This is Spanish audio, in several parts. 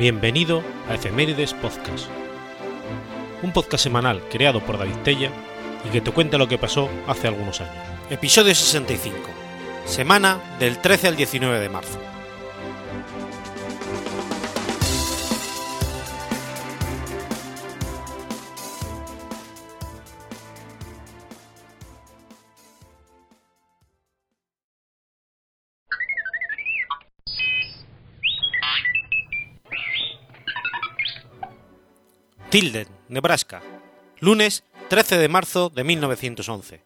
Bienvenido a Efemérides Podcast, un podcast semanal creado por David Tella y que te cuenta lo que pasó hace algunos años. Episodio 65, semana del 13 al 19 de marzo. Tilden, Nebraska, lunes 13 de marzo de 1911.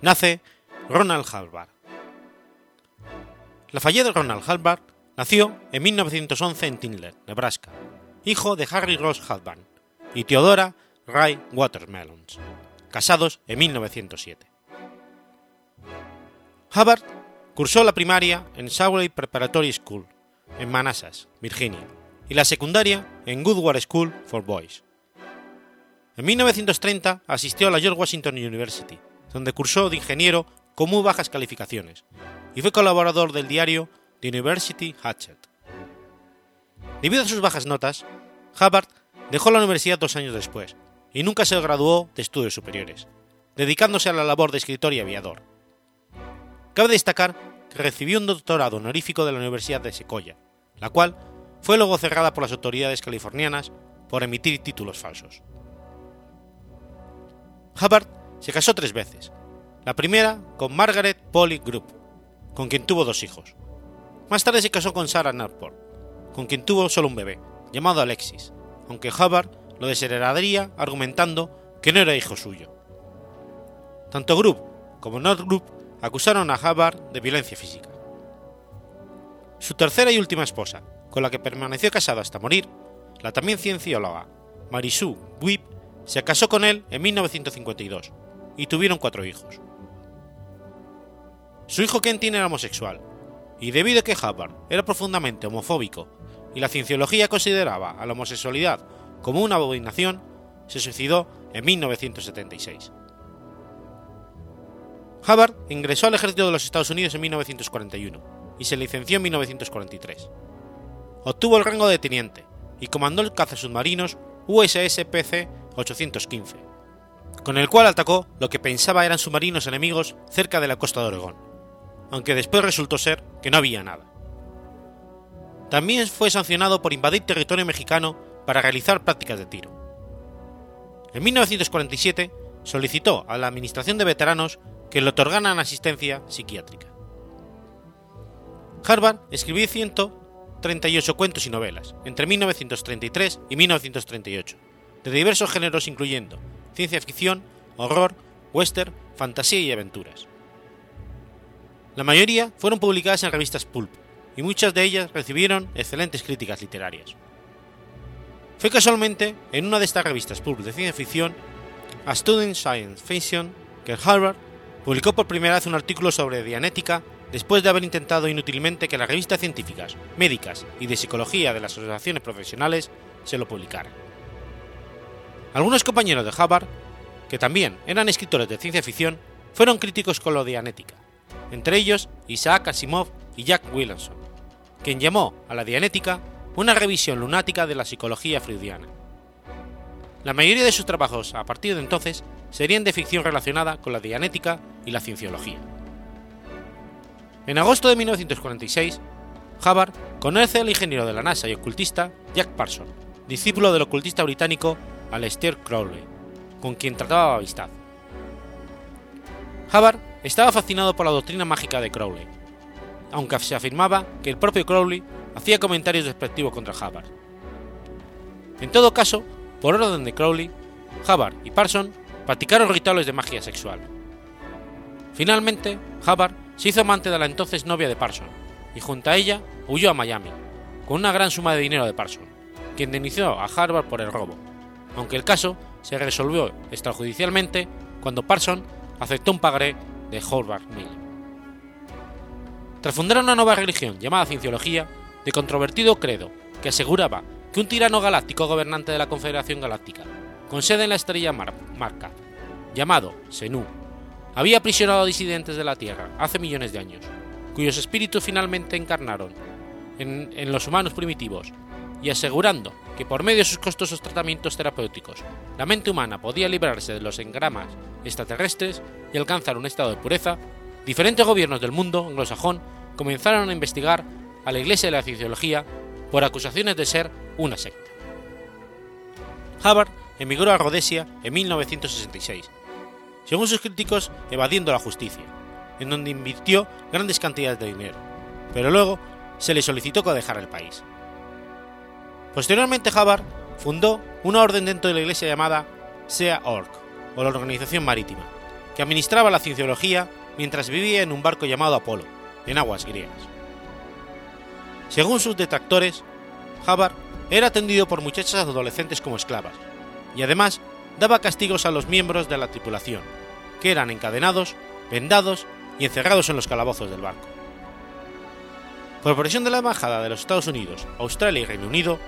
Nace Ronald Halbard. Lafayette Ronald Halbard nació en 1911 en Tilden, Nebraska, hijo de Harry Ross Halbard y Theodora Ray Watermelons, casados en 1907. Hubbard cursó la primaria en Sawley Preparatory School, en Manassas, Virginia, y la secundaria en Goodward School for Boys. En 1930 asistió a la George Washington University, donde cursó de ingeniero con muy bajas calificaciones, y fue colaborador del diario The University Hatchet. Debido a sus bajas notas, Hubbard dejó la universidad dos años después, y nunca se graduó de estudios superiores, dedicándose a la labor de escritor y aviador. Cabe destacar que recibió un doctorado honorífico de la Universidad de Sequoia, la cual fue luego cerrada por las autoridades californianas por emitir títulos falsos. Hubbard se casó tres veces, la primera con Margaret Polly Group, con quien tuvo dos hijos. Más tarde se casó con Sarah Narport, con quien tuvo solo un bebé, llamado Alexis, aunque Hubbard lo desheredaría argumentando que no era hijo suyo. Tanto Group como North Group acusaron a Hubbard de violencia física. Su tercera y última esposa, con la que permaneció casado hasta morir, la también ciencióloga Marisou Buib, se casó con él en 1952 y tuvieron cuatro hijos. Su hijo Kentin era homosexual, y debido a que Hubbard era profundamente homofóbico y la cienciología consideraba a la homosexualidad como una abominación, se suicidó en 1976. Hubbard ingresó al ejército de los Estados Unidos en 1941 y se licenció en 1943. Obtuvo el rango de teniente y comandó el cazasubmarinos USS PC 815, con el cual atacó lo que pensaba eran submarinos enemigos cerca de la costa de Oregón, aunque después resultó ser que no había nada. También fue sancionado por invadir territorio mexicano para realizar prácticas de tiro. En 1947 solicitó a la Administración de Veteranos que le otorgaran asistencia psiquiátrica. Harvard escribió 138 cuentos y novelas entre 1933 y 1938, de diversos géneros incluyendo ciencia ficción, horror, western, fantasía y aventuras. La mayoría fueron publicadas en revistas pulp, y muchas de ellas recibieron excelentes críticas literarias. Fue casualmente en una de estas revistas pulp de ciencia ficción, A Student Science Fiction, que Harvard publicó por primera vez un artículo sobre Dianética después de haber intentado inútilmente que las revistas científicas, médicas y de psicología de las asociaciones profesionales se lo publicaran. Algunos compañeros de Hubbard, que también eran escritores de ciencia ficción, fueron críticos con la dianética, entre ellos Isaac Asimov y Jack Williamson, quien llamó a la dianética una revisión lunática de la psicología freudiana. La mayoría de sus trabajos a partir de entonces serían de ficción relacionada con la dianética y la cienciología. En agosto de 1946, Hubbard conoce al ingeniero de la NASA y ocultista Jack Parson, discípulo del ocultista británico Aleister Crowley, con quien trataba amistad. Hubbard estaba fascinado por la doctrina mágica de Crowley, aunque se afirmaba que el propio Crowley hacía comentarios despectivos contra Hubbard. En todo caso, por orden de Crowley, Hubbard y Parson practicaron rituales de magia sexual. Finalmente, Hubbard se hizo amante de la entonces novia de Parson y junto a ella huyó a Miami, con una gran suma de dinero de Parson, quien denunció a Harvard por el robo, aunque el caso se resolvió extrajudicialmente cuando Parson aceptó un pagaré de Howard Mill. Tras fundar una nueva religión llamada Cienciología, de controvertido credo que aseguraba que un tirano galáctico gobernante de la Confederación Galáctica, con sede en la estrella Mar Marca, llamado Senú, había aprisionado a disidentes de la Tierra hace millones de años, cuyos espíritus finalmente encarnaron en, en los humanos primitivos y asegurando que por medio de sus costosos tratamientos terapéuticos la mente humana podía librarse de los engramas extraterrestres y alcanzar un estado de pureza, diferentes gobiernos del mundo anglosajón comenzaron a investigar a la Iglesia de la Cienciología por acusaciones de ser una secta. Hubbard emigró a Rhodesia en 1966, según sus críticos evadiendo la justicia, en donde invirtió grandes cantidades de dinero, pero luego se le solicitó que dejara el país. Posteriormente Hubbard fundó una orden dentro de la iglesia llamada Sea Org, o la Organización Marítima, que administraba la cienciología mientras vivía en un barco llamado Apolo, en aguas griegas. Según sus detractores, Hubbard era atendido por muchachas adolescentes como esclavas, y además daba castigos a los miembros de la tripulación, que eran encadenados, vendados y encerrados en los calabozos del barco. Por presión de la Embajada de los Estados Unidos, Australia y Reino Unido,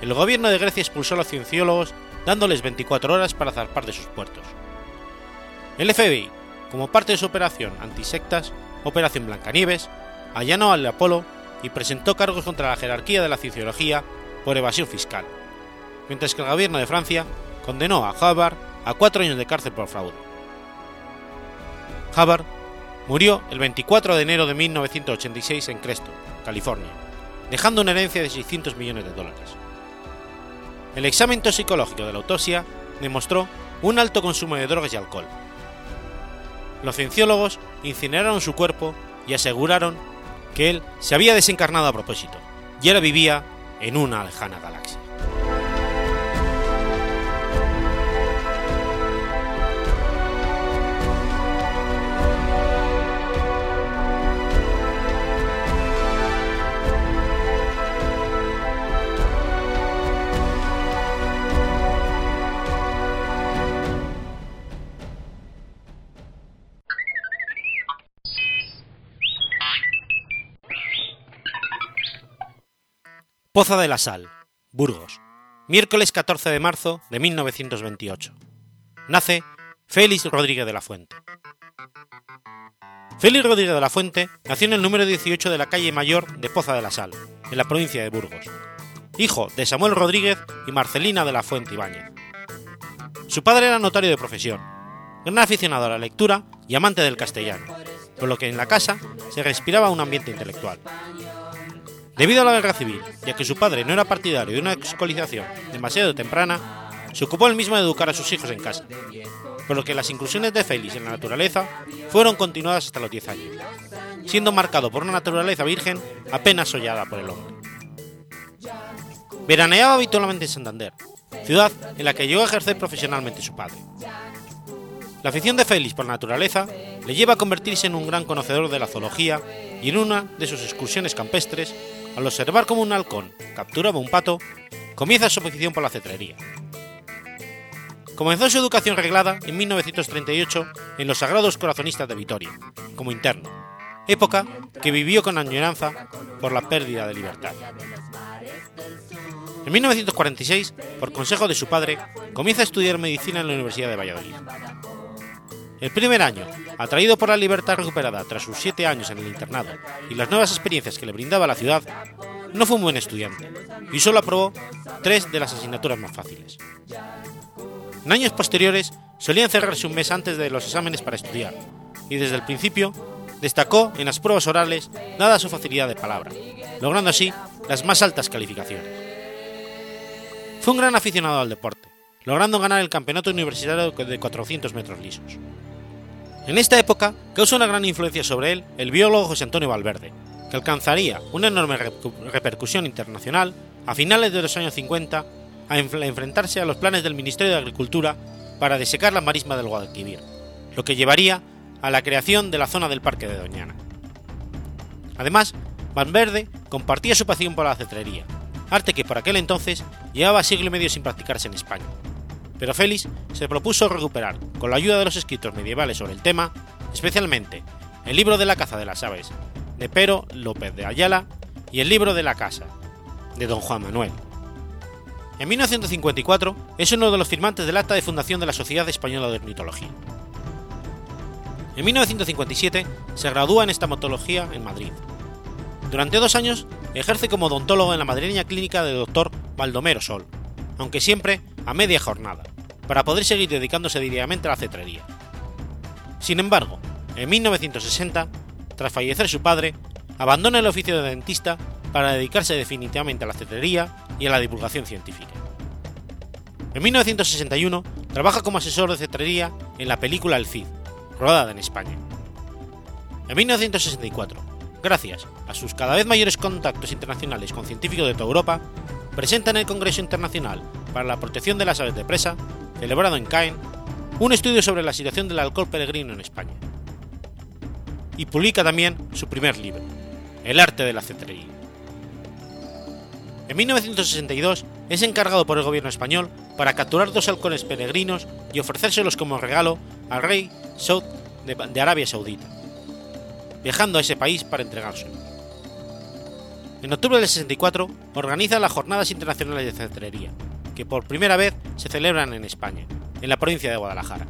el gobierno de Grecia expulsó a los cienciólogos dándoles 24 horas para zarpar de sus puertos. El FBI, como parte de su operación antisectas, Operación Blancanieves, allanó al Apolo y presentó cargos contra la jerarquía de la cienciología por evasión fiscal, mientras que el gobierno de Francia condenó a Hubbard a cuatro años de cárcel por fraude. Hubbard murió el 24 de enero de 1986 en Creston, California, dejando una herencia de 600 millones de dólares. El examen toxicológico de la autopsia demostró un alto consumo de drogas y alcohol. Los cienciólogos incineraron su cuerpo y aseguraron que él se había desencarnado a propósito y ahora vivía en una lejana galaxia. Poza de la Sal, Burgos, miércoles 14 de marzo de 1928. Nace Félix Rodríguez de la Fuente. Félix Rodríguez de la Fuente nació en el número 18 de la calle Mayor de Poza de la Sal, en la provincia de Burgos, hijo de Samuel Rodríguez y Marcelina de la Fuente Ibáñez. Su padre era notario de profesión, gran aficionado a la lectura y amante del castellano, por lo que en la casa se respiraba un ambiente intelectual. Debido a la guerra civil, ya que su padre no era partidario de una escolarización demasiado temprana, se ocupó él mismo de educar a sus hijos en casa, por lo que las inclusiones de Félix en la naturaleza fueron continuadas hasta los 10 años, siendo marcado por una naturaleza virgen apenas hollada por el hombre. Veraneaba habitualmente en Santander, ciudad en la que llegó a ejercer profesionalmente su padre. La afición de Félix por la naturaleza le lleva a convertirse en un gran conocedor de la zoología y en una de sus excursiones campestres al observar como un halcón capturaba un pato, comienza su afición por la cetrería. Comenzó su educación reglada en 1938 en los Sagrados Corazonistas de Vitoria, como interno, época que vivió con añoranza por la pérdida de libertad. En 1946, por consejo de su padre, comienza a estudiar medicina en la Universidad de Valladolid. El primer año, atraído por la libertad recuperada tras sus siete años en el internado y las nuevas experiencias que le brindaba la ciudad, no fue un buen estudiante y solo aprobó tres de las asignaturas más fáciles. En años posteriores solía encerrarse un mes antes de los exámenes para estudiar y desde el principio destacó en las pruebas orales dada su facilidad de palabra, logrando así las más altas calificaciones. Fue un gran aficionado al deporte, logrando ganar el campeonato universitario de 400 metros lisos. En esta época causó una gran influencia sobre él el biólogo José Antonio Valverde, que alcanzaría una enorme repercusión internacional a finales de los años 50 a enfrentarse a los planes del Ministerio de Agricultura para desecar la marisma del Guadalquivir, lo que llevaría a la creación de la zona del Parque de Doñana. Además, Valverde compartía su pasión por la cetrería, arte que por aquel entonces llevaba siglo y medio sin practicarse en España pero Félix se propuso recuperar, con la ayuda de los escritos medievales sobre el tema, especialmente el libro de la caza de las aves, de Pero López de Ayala, y el libro de la casa, de don Juan Manuel. En 1954 es uno de los firmantes del acta de fundación de la Sociedad Española de Ornitología. En 1957 se gradúa en estamotología en Madrid. Durante dos años ejerce como odontólogo en la madrileña clínica del doctor Baldomero Sol, aunque siempre a media jornada, para poder seguir dedicándose diariamente a la cetrería. Sin embargo, en 1960, tras fallecer su padre, abandona el oficio de dentista para dedicarse definitivamente a la cetrería y a la divulgación científica. En 1961 trabaja como asesor de cetrería en la película El Cid, rodada en España. En 1964, gracias a sus cada vez mayores contactos internacionales con científicos de toda Europa, presenta en el Congreso Internacional para la Protección de las Aves de Presa, celebrado en Caen, un estudio sobre la situación del alcohol peregrino en España. Y publica también su primer libro, El arte de la cetrería. En 1962 es encargado por el gobierno español para capturar dos halcones peregrinos y ofrecérselos como regalo al rey Saud de Arabia Saudita, viajando a ese país para entregárselo. En octubre del 64 organiza las Jornadas Internacionales de Cetrería, que por primera vez se celebran en España, en la provincia de Guadalajara.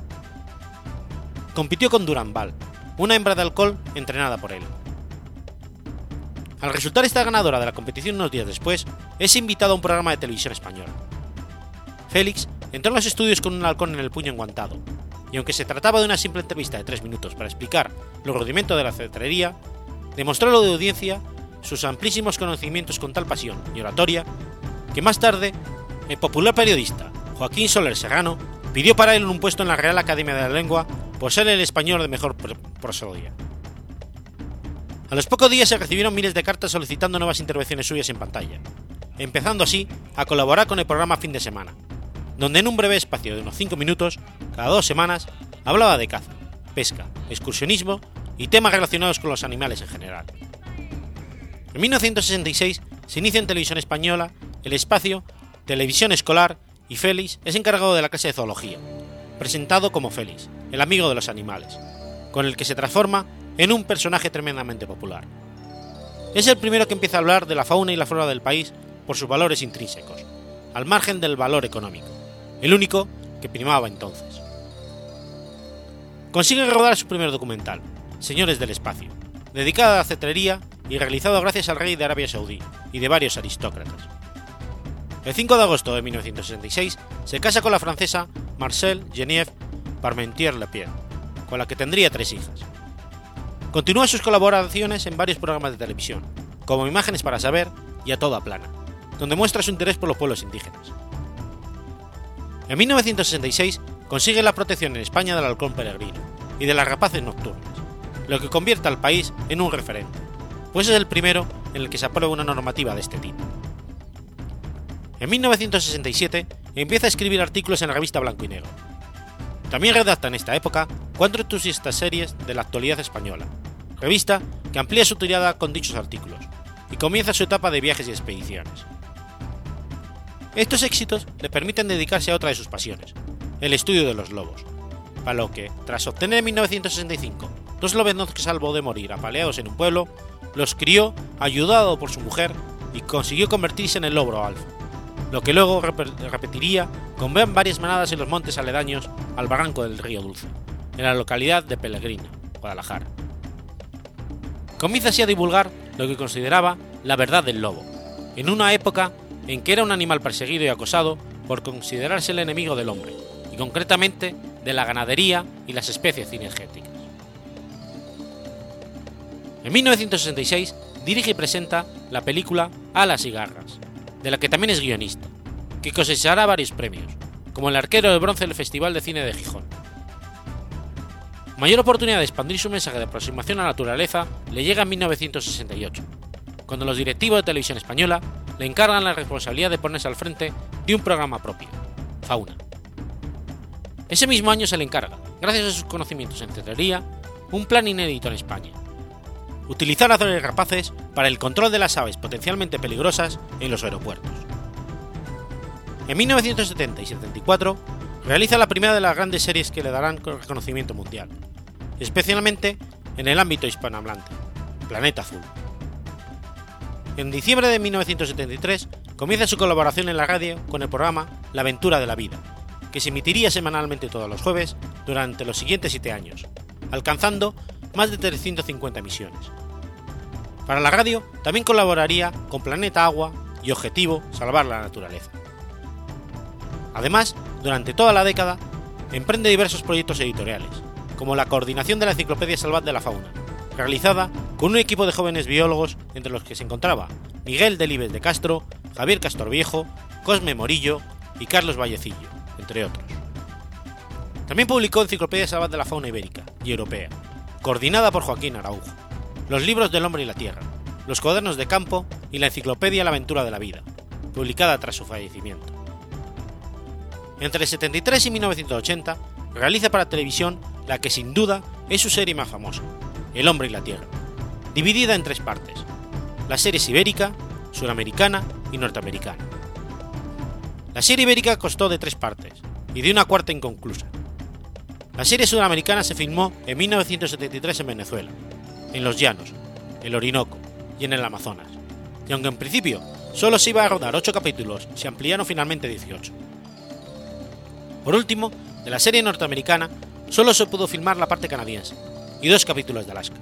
Compitió con Durambal, una hembra de alcohol entrenada por él. Al resultar esta ganadora de la competición unos días después, es invitado a un programa de televisión español. Félix entró en los estudios con un halcón en el puño enguantado, y aunque se trataba de una simple entrevista de tres minutos para explicar los rudimentos de la cetrería, demostró a la audiencia sus amplísimos conocimientos con tal pasión y oratoria que más tarde el popular periodista Joaquín Soler Serrano pidió para él un puesto en la Real Academia de la Lengua por ser el español de mejor prosodia. A los pocos días se recibieron miles de cartas solicitando nuevas intervenciones suyas en pantalla, empezando así a colaborar con el programa Fin de Semana, donde en un breve espacio de unos 5 minutos, cada dos semanas, hablaba de caza, pesca, excursionismo y temas relacionados con los animales en general. En 1966 se inicia en televisión española el espacio Televisión Escolar y Félix es encargado de la clase de zoología, presentado como Félix, el amigo de los animales, con el que se transforma en un personaje tremendamente popular. Es el primero que empieza a hablar de la fauna y la flora del país por sus valores intrínsecos, al margen del valor económico, el único que primaba entonces. Consigue rodar su primer documental, Señores del Espacio, dedicado a la cetrería y realizado gracias al rey de Arabia Saudí y de varios aristócratas. El 5 de agosto de 1966 se casa con la francesa Marcelle Geneviève Parmentier-Lepierre, con la que tendría tres hijas. Continúa sus colaboraciones en varios programas de televisión, como Imágenes para Saber y A Toda Plana, donde muestra su interés por los pueblos indígenas. En 1966 consigue la protección en España del halcón peregrino y de las rapaces nocturnas, lo que convierte al país en un referente, pues es el primero en el que se aprueba una normativa de este tipo. En 1967 empieza a escribir artículos en la revista Blanco y Negro. También redacta en esta época cuatro entusiastas series de la actualidad española, revista que amplía su tirada con dichos artículos, y comienza su etapa de viajes y expediciones. Estos éxitos le permiten dedicarse a otra de sus pasiones, el estudio de los lobos, para lo que, tras obtener en 1965 dos lobeznos que salvó de morir apaleados en un pueblo, los crió ayudado por su mujer y consiguió convertirse en el lobo alfa, lo que luego repetiría con varias manadas en los montes aledaños al barranco del río Dulce, en la localidad de Pellegrino, Guadalajara. Comienza así a divulgar lo que consideraba la verdad del lobo, en una época en que era un animal perseguido y acosado por considerarse el enemigo del hombre, y concretamente de la ganadería y las especies cinegéticas. En 1966 dirige y presenta la película Alas y Garras, de la que también es guionista, que cosechará varios premios, como el arquero de bronce del Festival de Cine de Gijón. Mayor oportunidad de expandir su mensaje de aproximación a la naturaleza le llega en 1968, cuando los directivos de televisión española le encargan la responsabilidad de ponerse al frente de un programa propio, Fauna. Ese mismo año se le encarga, gracias a sus conocimientos en cetrería, un plan inédito en España, utilizar azones rapaces para el control de las aves potencialmente peligrosas en los aeropuertos. En 1970 y 74 realiza la primera de las grandes series que le darán reconocimiento mundial, especialmente en el ámbito hispanohablante, Planeta Azul. En diciembre de 1973 comienza su colaboración en la radio con el programa La aventura de la vida, que se emitiría semanalmente todos los jueves durante los siguientes siete años, alcanzando más de 350 emisiones. Para la radio también colaboraría con Planeta Agua y Objetivo Salvar la Naturaleza. Además, durante toda la década, emprende diversos proyectos editoriales, como la coordinación de la Enciclopedia Salvat de la Fauna, realizada con un equipo de jóvenes biólogos entre los que se encontraba Miguel Delibes de Castro, Javier Castorviejo, Cosme Morillo y Carlos Vallecillo, entre otros. También publicó Enciclopedia Salvat de la Fauna Ibérica y Europea, coordinada por Joaquín Araujo, Los libros del hombre y la tierra, Los cuadernos de campo y la Enciclopedia La aventura de la vida, publicada tras su fallecimiento. Entre 73 y 1980 realiza para televisión la que sin duda es su serie más famosa, El hombre y la tierra, dividida en tres partes, la serie ibérica, suramericana y norteamericana. La serie ibérica costó de tres partes y de una cuarta inconclusa. La serie sudamericana se filmó en 1973 en Venezuela, en los llanos, el Orinoco y en el Amazonas, y aunque en principio solo se iba a rodar 8 capítulos, se ampliaron finalmente 18. Por último, de la serie norteamericana solo se pudo filmar la parte canadiense y dos capítulos de Alaska.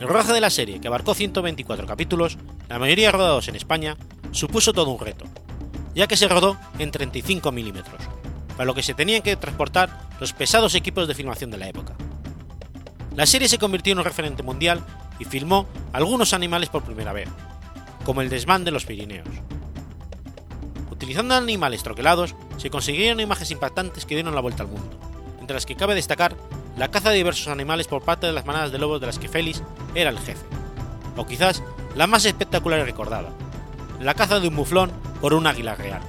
El rodaje de la serie, que abarcó 124 capítulos, la mayoría rodados en España, supuso todo un reto, ya que se rodó en 35 milímetros, para lo que se tenían que transportar los pesados equipos de filmación de la época. La serie se convirtió en un referente mundial y filmó algunos animales por primera vez, como el desván de los Pirineos. Utilizando animales troquelados, se consiguieron imágenes impactantes que dieron la vuelta al mundo, entre las que cabe destacar la caza de diversos animales por parte de las manadas de lobos de las que Félix era el jefe, o quizás la más espectacular y recordada, la caza de un muflón por un águila real.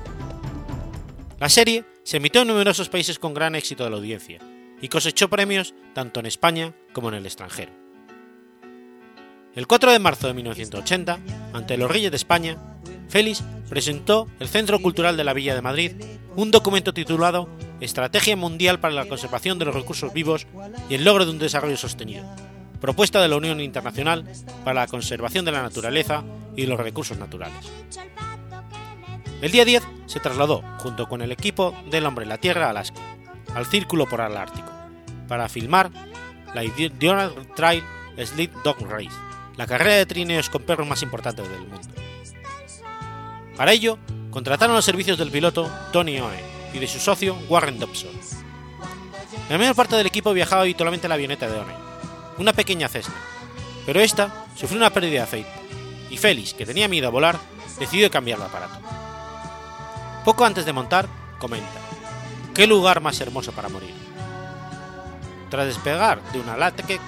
La serie se emitió en numerosos países con gran éxito de la audiencia y cosechó premios tanto en España como en el extranjero. El 4 de marzo de 1980, ante los Reyes de España, Félix presentó el Centro Cultural de la Villa de Madrid un documento titulado Estrategia Mundial para la Conservación de los Recursos Vivos y el Logro de un Desarrollo Sostenido, propuesta de la Unión Internacional para la Conservación de la Naturaleza y los Recursos Naturales. El día 10 se trasladó, junto con el equipo del Hombre en la Tierra, a Alaska, al Círculo Polar Ártico, para filmar la Idiot Trail Sled Dog Race, la carrera de trineos con perros más importante del mundo. Para ello, contrataron los servicios del piloto Tony One y de su socio Warren Dobson. La mayor parte del equipo viajaba habitualmente en la avioneta de One, una pequeña Cessna, pero esta sufrió una pérdida de aceite, y Félix, que tenía miedo a volar, decidió cambiar de aparato. Poco antes de montar, comenta, ¿qué lugar más hermoso para morir? Tras despegar de una Lateque,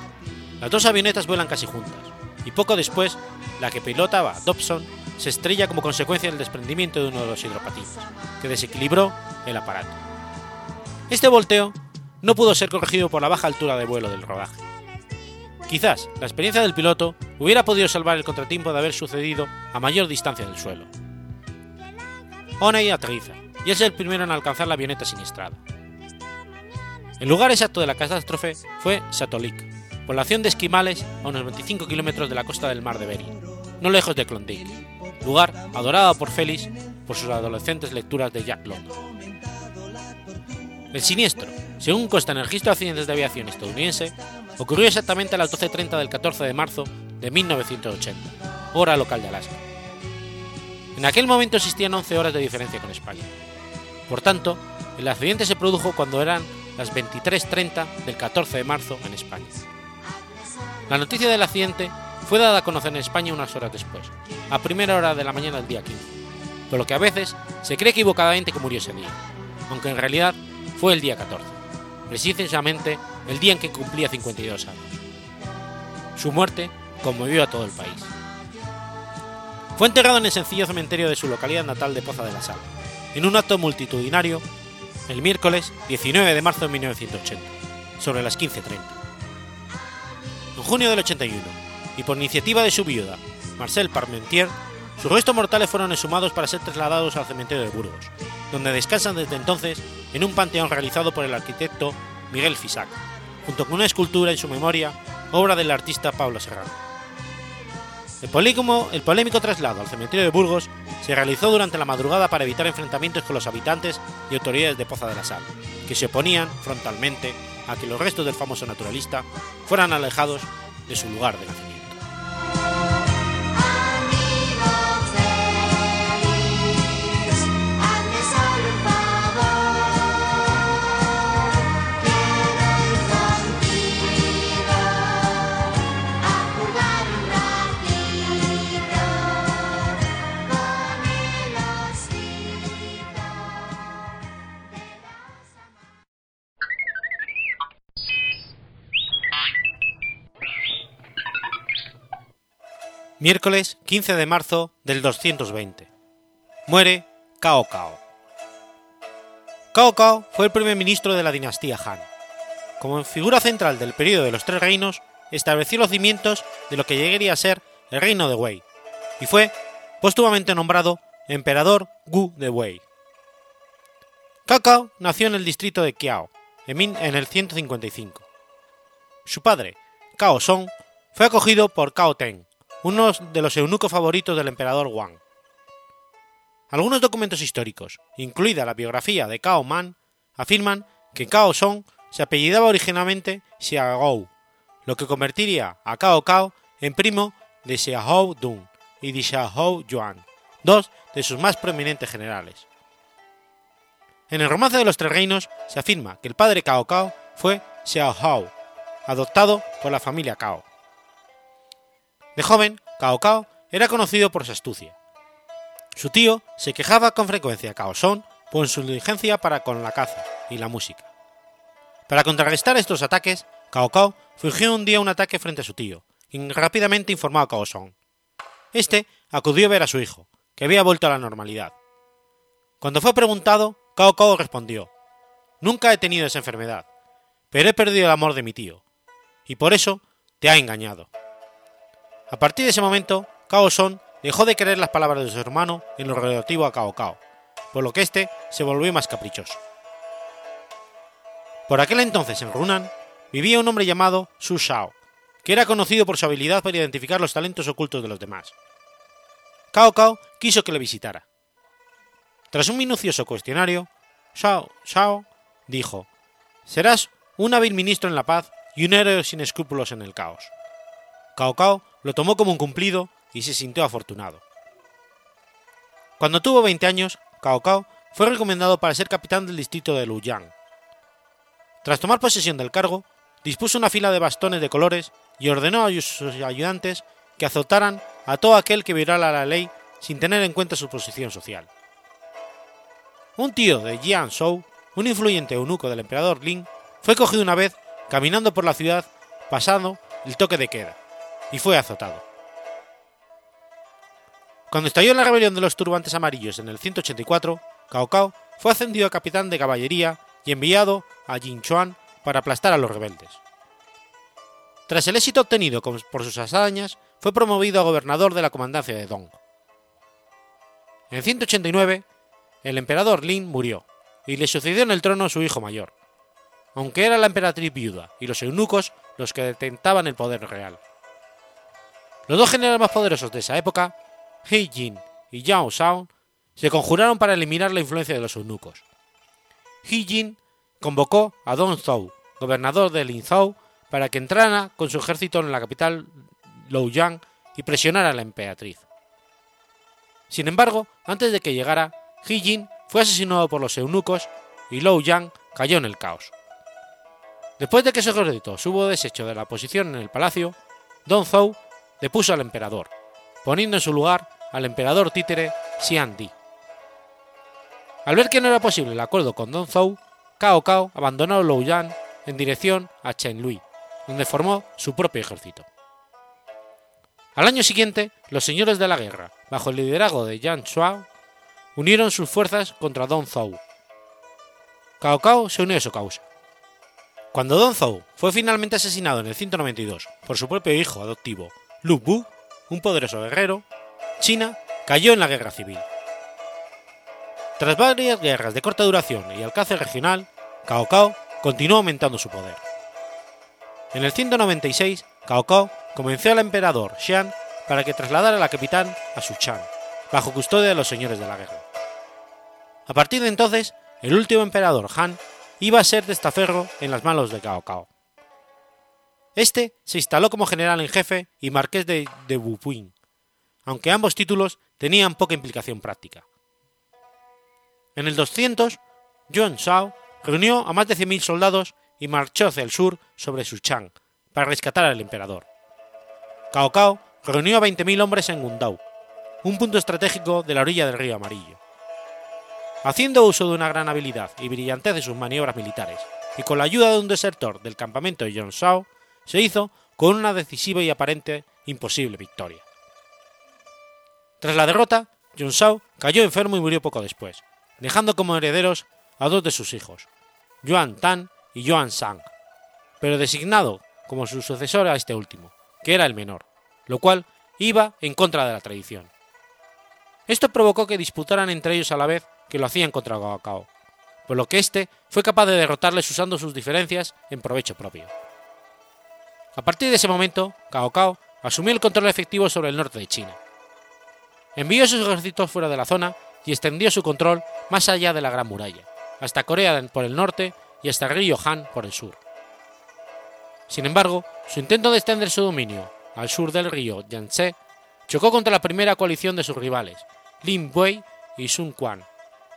las dos avionetas vuelan casi juntas, y poco después, la que pilotaba Dobson se estrella como consecuencia del desprendimiento de uno de los hidropatines, que desequilibró el aparato. Este volteo no pudo ser corregido por la baja altura de vuelo del rodaje. Quizás la experiencia del piloto hubiera podido salvar el contratiempo de haber sucedido a mayor distancia del suelo. Oney aterriza y es el primero en alcanzar la avioneta siniestrada. El lugar exacto de la catástrofe fue Satolik, población de esquimales a unos 25 kilómetros de la costa del mar de Bering, no lejos de Klondike, lugar adorado por Félix por sus adolescentes lecturas de Jack London. El siniestro, según consta en el registro de accidentes de aviación estadounidense, ocurrió exactamente a las 12.30 del 14 de marzo de 1980, hora local de Alaska. En aquel momento existían 11 horas de diferencia con España. Por tanto, el accidente se produjo cuando eran las 23.30 del 14 de marzo en España. La noticia del accidente fue dada a conocer en España unas horas después, a primera hora de la mañana del día 15, por lo que a veces se cree equivocadamente que murió ese día, aunque en realidad fue el día 14, precisamente el día en que cumplía 52 años. Su muerte conmovió a todo el país. Fue enterrado en el sencillo cementerio de su localidad natal de Poza de la Sal, en un acto multitudinario el miércoles 19 de marzo de 1980, sobre las 15.30. En junio del 81, y por iniciativa de su viuda, Marcel Parmentier, sus restos mortales fueron exhumados para ser trasladados al cementerio de Burgos, donde descansan desde entonces en un panteón realizado por el arquitecto Miguel Fisac, junto con una escultura en su memoria, obra del artista Pablo Serrano. El polémico, traslado al cementerio de Burgos se realizó durante la madrugada para evitar enfrentamientos con los habitantes y autoridades de Poza de la Sal, que se oponían frontalmente a que los restos del famoso naturalista fueran alejados de su lugar de nacimiento. Miércoles 15 de marzo del 220. Muere Cao Cao. Cao Cao fue el primer ministro de la dinastía Han. Como figura central del periodo de los Tres Reinos, estableció los cimientos de lo que llegaría a ser el reino de Wei, y fue póstumamente nombrado emperador Gu de Wei. Cao Cao nació en el distrito de Qiao, en el 155. Su padre, Cao Song, fue acogido por Cao Teng, uno de los eunucos favoritos del emperador Wang. Algunos documentos históricos, incluida la biografía de Cao Man, afirman que Cao Song se apellidaba originalmente Xiaogou, lo que convertiría a Cao Cao en primo de Xiahou Dun y de Xiahou Yuan, dos de sus más prominentes generales. En el romance de los Tres Reinos se afirma que el padre Cao Cao fue Xiaohou, adoptado por la familia Cao. De joven, Cao Cao era conocido por su astucia. Su tío se quejaba con frecuencia a Cao Song por su diligencia para con la caza y la música. Para contrarrestar estos ataques, Cao Cao fingió un día un ataque frente a su tío, y rápidamente informó a Cao Song. Este acudió a ver a su hijo, que había vuelto a la normalidad. Cuando fue preguntado, Cao Cao respondió: Nunca he tenido esa enfermedad, pero he perdido el amor de mi tío, y por eso te ha engañado. A partir de ese momento, Cao Song dejó de creer las palabras de su hermano en lo relativo a Cao Cao, por lo que éste se volvió más caprichoso. Por aquel entonces en Runan vivía un hombre llamado Su Shao, que era conocido por su habilidad para identificar los talentos ocultos de los demás. Cao Cao quiso que le visitara. Tras un minucioso cuestionario, Shao Shao dijo: Serás un hábil ministro en la paz y un héroe sin escrúpulos en el caos. Cao Cao lo tomó como un cumplido y se sintió afortunado. Cuando tuvo 20 años, Cao Cao fue recomendado para ser capitán del distrito de Luyang. Tras tomar posesión del cargo, dispuso una fila de bastones de colores y ordenó a sus ayudantes que azotaran a todo aquel que violara la ley sin tener en cuenta su posición social. Un tío de Jian Shou, un influyente eunuco del emperador Lin, fue cogido una vez caminando por la ciudad pasando el toque de queda y fue azotado. Cuando estalló la rebelión de los turbantes amarillos en el 184, Cao Cao fue ascendido a capitán de caballería y enviado a Jinchuan para aplastar a los rebeldes. Tras el éxito obtenido por sus hazañas, fue promovido a gobernador de la comandancia de Dong. En 189, el emperador Lin murió y le sucedió en el trono su hijo mayor, aunque era la emperatriz viuda y los eunucos los que detentaban el poder real. Los dos generales más poderosos de esa época He Jin y Yao Shao se conjuraron para eliminar la influencia de los eunucos. He Jin convocó a Dong Zhou, gobernador de Linzhou, para que entrara con su ejército en la capital Luoyang y presionara a la emperatriz. Sin embargo, antes de que llegara, He Jin fue asesinado por los eunucos y Luoyang cayó en el caos. Después de que su ejército hubo deshecho de la posición en el palacio, Dong Zhou depuso al emperador, poniendo en su lugar al emperador títere Xian Di. Al ver que no era posible el acuerdo con Don Zhou, Cao Cao abandonó Luoyang en dirección a Chenlui, donde formó su propio ejército. Al año siguiente, los señores de la guerra, bajo el liderazgo de Yan Shuao, unieron sus fuerzas contra Don Zhou. Cao Cao se unió a su causa. Cuando Don Zhou fue finalmente asesinado en el 192 por su propio hijo adoptivo, Lu Bu, un poderoso guerrero, China cayó en la guerra civil. Tras varias guerras de corta duración y alcance regional, Cao Cao continuó aumentando su poder. En el 196, Cao Cao convenció al emperador Xian para que trasladara la capital a Suchan, bajo custodia de los señores de la guerra. A partir de entonces, el último emperador Han iba a ser testaferro en las manos de Cao Cao. Este se instaló como general en jefe y marqués de, de aunque ambos títulos tenían poca implicación práctica. En el 200, Yuan Shao reunió a más de 100.000 soldados y marchó hacia el sur sobre Suchang para rescatar al emperador. Cao Cao reunió a 20.000 hombres en Gundao, un punto estratégico de la orilla del río Amarillo. Haciendo uso de una gran habilidad y brillantez de sus maniobras militares, y con la ayuda de un desertor del campamento de Yuan Shao, se hizo con una decisiva y aparente imposible victoria. Tras la derrota, Shao cayó enfermo y murió poco después, dejando como herederos a dos de sus hijos, Yuan Tan y Yuan Sang, pero designado como su sucesor a este último, que era el menor, lo cual iba en contra de la tradición. Esto provocó que disputaran entre ellos a la vez que lo hacían contra Cao Cao, por lo que éste fue capaz de derrotarles usando sus diferencias en provecho propio. A partir de ese momento, Cao Cao asumió el control efectivo sobre el norte de China. Envió sus ejércitos fuera de la zona y extendió su control más allá de la Gran Muralla, hasta Corea por el norte y hasta el río Han por el sur. Sin embargo, su intento de extender su dominio al sur del río Yangtze chocó contra la primera coalición de sus rivales, Lin Wei y Sun Quan,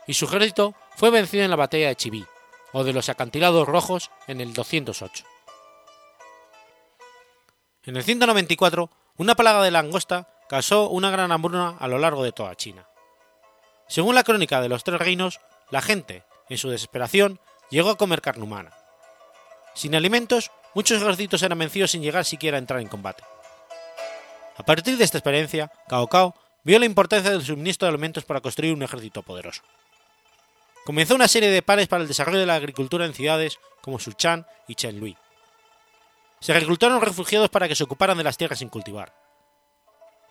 y su ejército fue vencido en la batalla de Chibi, o de los acantilados rojos en el 208. En el 194, una plaga de langosta causó una gran hambruna a lo largo de toda China. Según la crónica de los tres reinos, la gente, en su desesperación, llegó a comer carne humana. Sin alimentos, muchos ejércitos eran vencidos sin llegar siquiera a entrar en combate. A partir de esta experiencia, Cao Cao vio la importancia del suministro de alimentos para construir un ejército poderoso. Comenzó una serie de pares para el desarrollo de la agricultura en ciudades como Suchan y Chenlui. Se reclutaron refugiados para que se ocuparan de las tierras sin cultivar.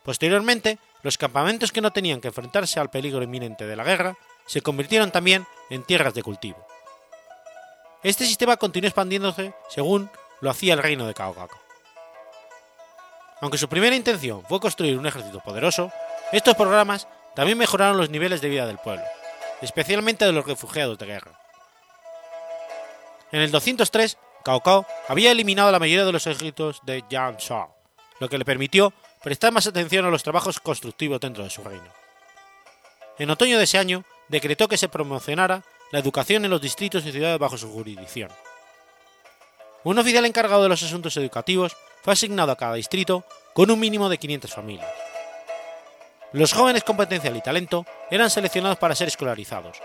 Posteriormente, los campamentos que no tenían que enfrentarse al peligro inminente de la guerra se convirtieron también en tierras de cultivo. Este sistema continuó expandiéndose según lo hacía el reino de Cao Aunque su primera intención fue construir un ejército poderoso, estos programas también mejoraron los niveles de vida del pueblo, especialmente de los refugiados de guerra. En el 203, Cao Cao había eliminado la mayoría de los ejércitos de Yang Shao, lo que le permitió prestar más atención a los trabajos constructivos dentro de su reino. En otoño de ese año, decretó que se promocionara la educación en los distritos y ciudades bajo su jurisdicción. Un oficial encargado de los asuntos educativos fue asignado a cada distrito con un mínimo de 500 familias. Los jóvenes con potencial y talento eran seleccionados para ser escolarizados,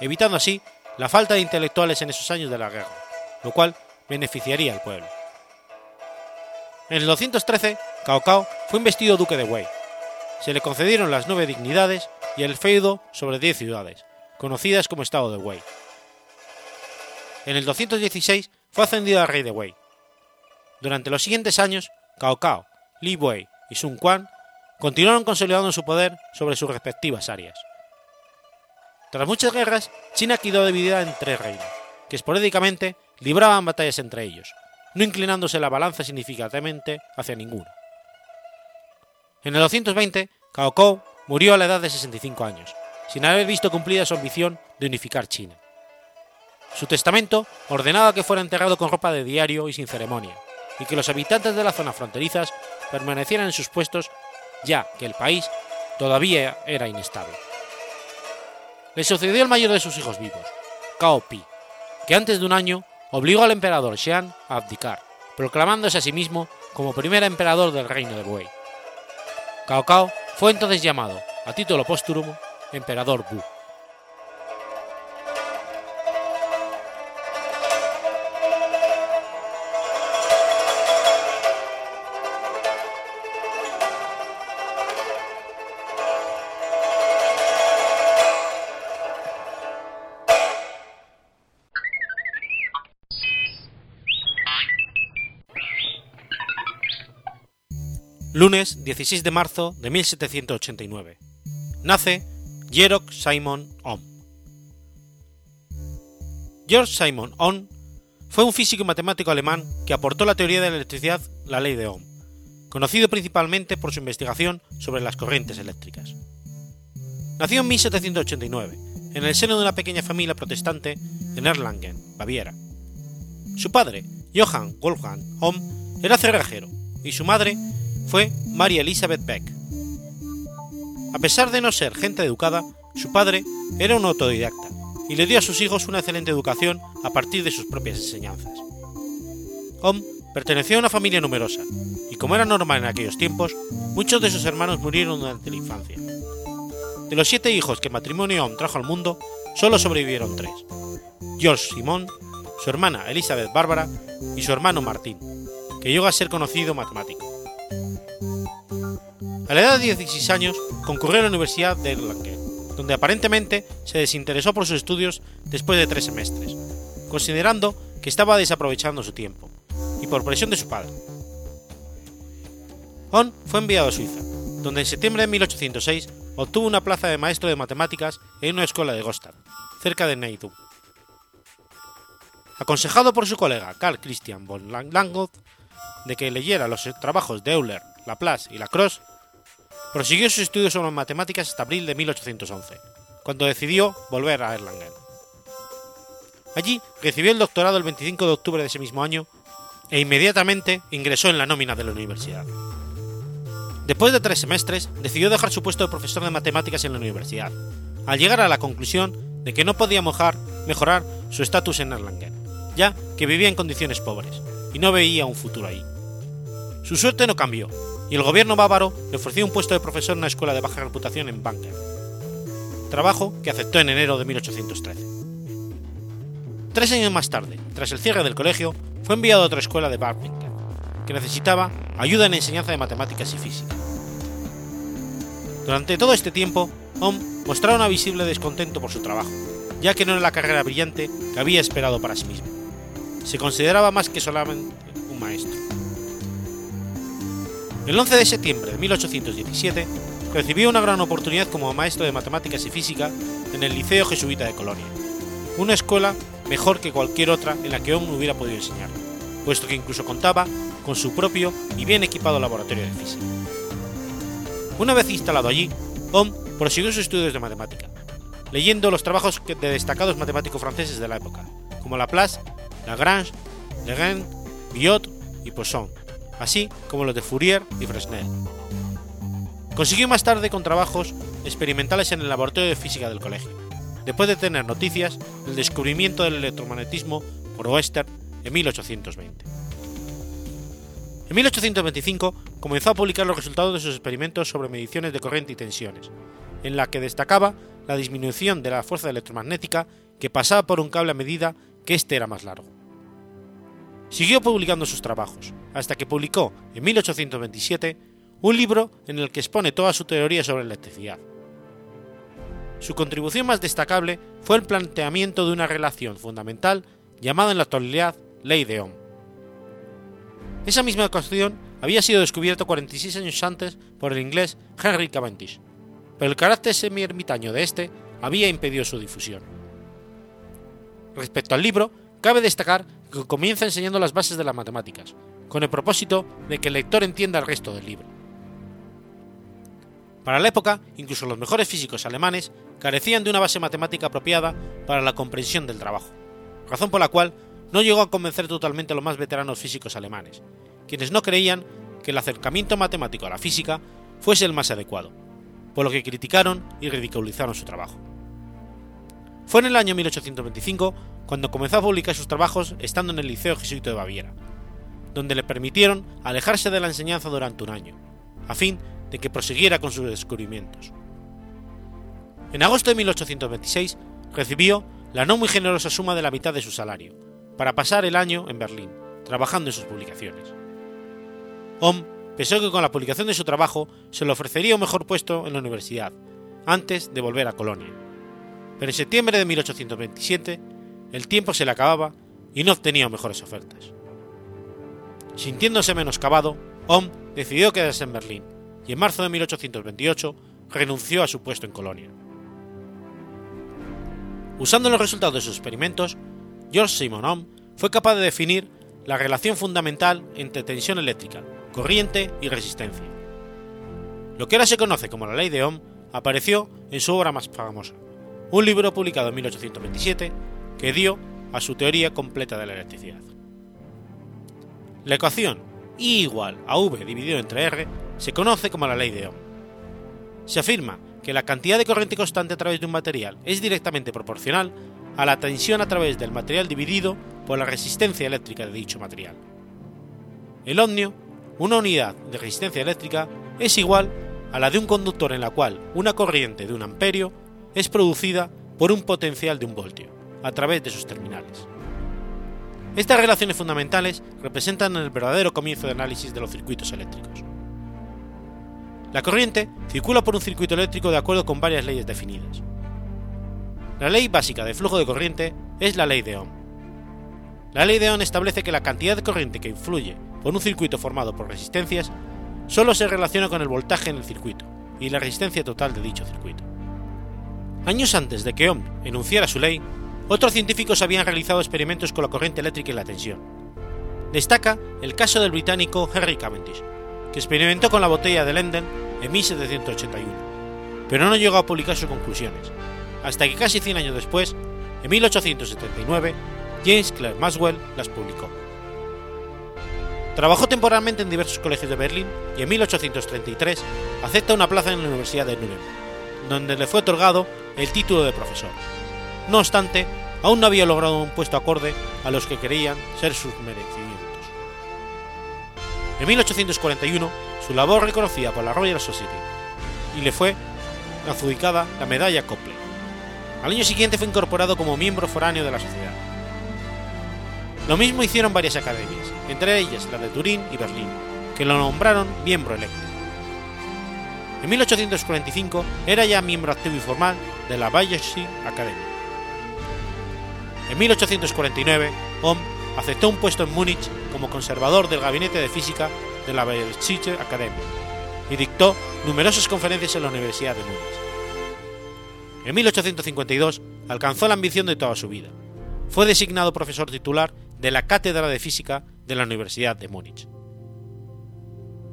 evitando así la falta de intelectuales en esos años de la guerra, lo cual beneficiaría al pueblo. En el 213, Cao Cao fue investido duque de Wei. Se le concedieron las nueve dignidades y el feudo sobre diez ciudades, conocidas como Estado de Wei. En el 216 fue ascendido a rey de Wei. Durante los siguientes años, Cao Cao, Li Wei y Sun Quan continuaron consolidando su poder sobre sus respectivas áreas. Tras muchas guerras, China quedó dividida en tres reinos, que esporádicamente libraban batallas entre ellos, no inclinándose la balanza significativamente hacia ninguno. En el 220, Cao Cao murió a la edad de 65 años, sin haber visto cumplida su ambición de unificar China. Su testamento ordenaba que fuera enterrado con ropa de diario y sin ceremonia, y que los habitantes de las zonas fronterizas permanecieran en sus puestos ya que el país todavía era inestable. Le sucedió el mayor de sus hijos vivos, Cao Pi, que antes de un año obligó al emperador Xian a abdicar, proclamándose a sí mismo como primer emperador del reino de Wei. Cao Cao fue entonces llamado, a título póstumo, emperador Bu. Lunes 16 de marzo de 1789. Nace Georg Simon Ohm. Georg Simon Ohm fue un físico y matemático alemán que aportó la teoría de la electricidad, la ley de Ohm, conocido principalmente por su investigación sobre las corrientes eléctricas. Nació en 1789, en el seno de una pequeña familia protestante en Erlangen, Baviera. Su padre, Johann Wolfgang Ohm, era cerrajero y su madre fue María Elizabeth Beck. A pesar de no ser gente educada, su padre era un autodidacta y le dio a sus hijos una excelente educación a partir de sus propias enseñanzas. Ohm perteneció a una familia numerosa y como era normal en aquellos tiempos, muchos de sus hermanos murieron durante la infancia. De los siete hijos que matrimonio Ohm trajo al mundo, solo sobrevivieron tres: George Simon, su hermana Elizabeth Bárbara y su hermano Martín, que llegó a ser conocido matemático. A la edad de 16 años concurrió a la Universidad de Erlangen, donde aparentemente se desinteresó por sus estudios después de tres semestres, considerando que estaba desaprovechando su tiempo, y por presión de su padre. On fue enviado a Suiza, donde en septiembre de 1806 obtuvo una plaza de maestro de matemáticas en una escuela de Gostad, cerca de Neidum. Aconsejado por su colega Carl Christian von Langoth de que leyera los trabajos de Euler, Laplace y Lacrosse, prosiguió sus estudios sobre matemáticas hasta abril de 1811, cuando decidió volver a Erlangen. Allí recibió el doctorado el 25 de octubre de ese mismo año e inmediatamente ingresó en la nómina de la universidad. Después de tres semestres, decidió dejar su puesto de profesor de matemáticas en la universidad, al llegar a la conclusión de que no podía mejorar su estatus en Erlangen, ya que vivía en condiciones pobres y no veía un futuro ahí. Su suerte no cambió, y el gobierno bávaro le ofreció un puesto de profesor en una escuela de baja reputación en Banker, trabajo que aceptó en enero de 1813. Tres años más tarde, tras el cierre del colegio, fue enviado a otra escuela de Barbinger, que necesitaba ayuda en enseñanza de matemáticas y física. Durante todo este tiempo, Ohm mostraba un visible descontento por su trabajo, ya que no era la carrera brillante que había esperado para sí mismo. Se consideraba más que solamente un maestro. El 11 de septiembre de 1817 recibió una gran oportunidad como maestro de matemáticas y física en el Liceo Jesuita de Colonia, una escuela mejor que cualquier otra en la que Ohm hubiera podido enseñar, puesto que incluso contaba con su propio y bien equipado laboratorio de física. Una vez instalado allí, Ohm prosiguió sus estudios de matemática, leyendo los trabajos de destacados matemáticos franceses de la época, como Laplace, Lagrange, Lejeune, Biot y Poisson, así como los de Fourier y Fresnel. Consiguió más tarde con trabajos experimentales en el laboratorio de física del colegio, después de tener noticias del descubrimiento del electromagnetismo por Oester en 1820. En 1825 comenzó a publicar los resultados de sus experimentos sobre mediciones de corriente y tensiones, en la que destacaba la disminución de la fuerza electromagnética que pasaba por un cable a medida que éste era más largo. Siguió publicando sus trabajos, hasta que publicó en 1827 un libro en el que expone toda su teoría sobre la electricidad. Su contribución más destacable fue el planteamiento de una relación fundamental llamada en la actualidad ley de Ohm. Esa misma ecuación había sido descubierta 46 años antes por el inglés Henry Cavendish, pero el carácter semi-ermitaño de este había impedido su difusión. Respecto al libro, cabe destacar que comienza enseñando las bases de las matemáticas, con el propósito de que el lector entienda el resto del libro. Para la época, incluso los mejores físicos alemanes carecían de una base matemática apropiada para la comprensión del trabajo, razón por la cual no llegó a convencer totalmente a los más veteranos físicos alemanes, quienes no creían que el acercamiento matemático a la física fuese el más adecuado, por lo que criticaron y ridiculizaron su trabajo. Fue en el año 1825 cuando comenzó a publicar sus trabajos estando en el Liceo Jesuita de Baviera, donde le permitieron alejarse de la enseñanza durante un año, a fin de que prosiguiera con sus descubrimientos. En agosto de 1826 recibió la no muy generosa suma de la mitad de su salario, para pasar el año en Berlín, trabajando en sus publicaciones. Ohm pensó que con la publicación de su trabajo se le ofrecería un mejor puesto en la universidad, antes de volver a Colonia. Pero en septiembre de 1827 el tiempo se le acababa y no obtenía mejores ofertas. Sintiéndose menoscabado, Ohm decidió quedarse en Berlín y en marzo de 1828 renunció a su puesto en Colonia. Usando los resultados de sus experimentos, George Simon Ohm fue capaz de definir la relación fundamental entre tensión eléctrica, corriente y resistencia. Lo que ahora se conoce como la ley de Ohm apareció en su obra más famosa, un libro publicado en 1827 que dio a su teoría completa de la electricidad. La ecuación I igual a V dividido entre R se conoce como la ley de Ohm. Se afirma que la cantidad de corriente constante a través de un material es directamente proporcional a la tensión a través del material dividido por la resistencia eléctrica de dicho material. El ohmio, una unidad de resistencia eléctrica, es igual a la de un conductor en la cual una corriente de un amperio es producida por un potencial de un voltio, a través de sus terminales. Estas relaciones fundamentales representan el verdadero comienzo de análisis de los circuitos eléctricos. La corriente circula por un circuito eléctrico de acuerdo con varias leyes definidas. La ley básica de flujo de corriente es la ley de Ohm. La ley de Ohm establece que la cantidad de corriente que influye por un circuito formado por resistencias solo se relaciona con el voltaje en el circuito y la resistencia total de dicho circuito. Años antes de que Ohm enunciara su ley, otros científicos habían realizado experimentos con la corriente eléctrica y la tensión. Destaca el caso del británico Henry Cavendish, que experimentó con la botella de Lenden en 1781, pero no llegó a publicar sus conclusiones, hasta que casi 100 años después, en 1879, James Clerk Maxwell las publicó. Trabajó temporalmente en diversos colegios de Berlín y en 1833 acepta una plaza en la Universidad de Nuremberg, donde le fue otorgado el título de profesor. No obstante, aún no había logrado un puesto acorde a los que querían ser sus merecimientos. En 1841, su labor reconocida por la Royal Society y le fue adjudicada la medalla Copley. Al año siguiente fue incorporado como miembro foráneo de la sociedad. Lo mismo hicieron varias academias, entre ellas la de Turín y Berlín, que lo nombraron miembro electo. En 1845 era ya miembro activo y formal de la Bayerische Academy. En 1849, Ohm aceptó un puesto en Múnich como conservador del gabinete de física de la Bayerische Academy y dictó numerosas conferencias en la Universidad de Múnich. En 1852 alcanzó la ambición de toda su vida. Fue designado profesor titular de la Cátedra de Física de la Universidad de Múnich.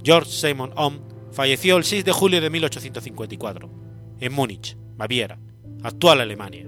George Simon Ohm falleció el 6 de julio de 1854, en Múnich, Baviera, actual Alemania.